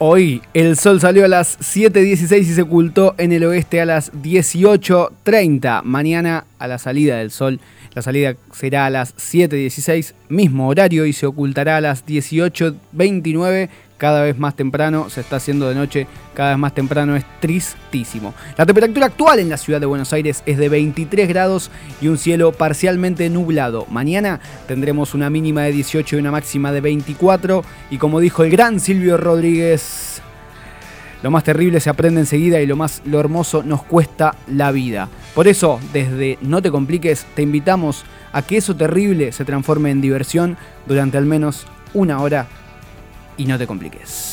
Hoy el sol salió a las 7.16 y se ocultó en el oeste a las 18.30. Mañana a la salida del sol, la salida será a las 7.16, mismo horario y se ocultará a las 18.29 cada vez más temprano, se está haciendo de noche cada vez más temprano, es tristísimo. La temperatura actual en la ciudad de Buenos Aires es de 23 grados y un cielo parcialmente nublado. Mañana tendremos una mínima de 18 y una máxima de 24 y como dijo el gran Silvio Rodríguez, lo más terrible se aprende enseguida y lo más lo hermoso nos cuesta la vida. Por eso, desde No te compliques, te invitamos a que eso terrible se transforme en diversión durante al menos una hora y no te compliques.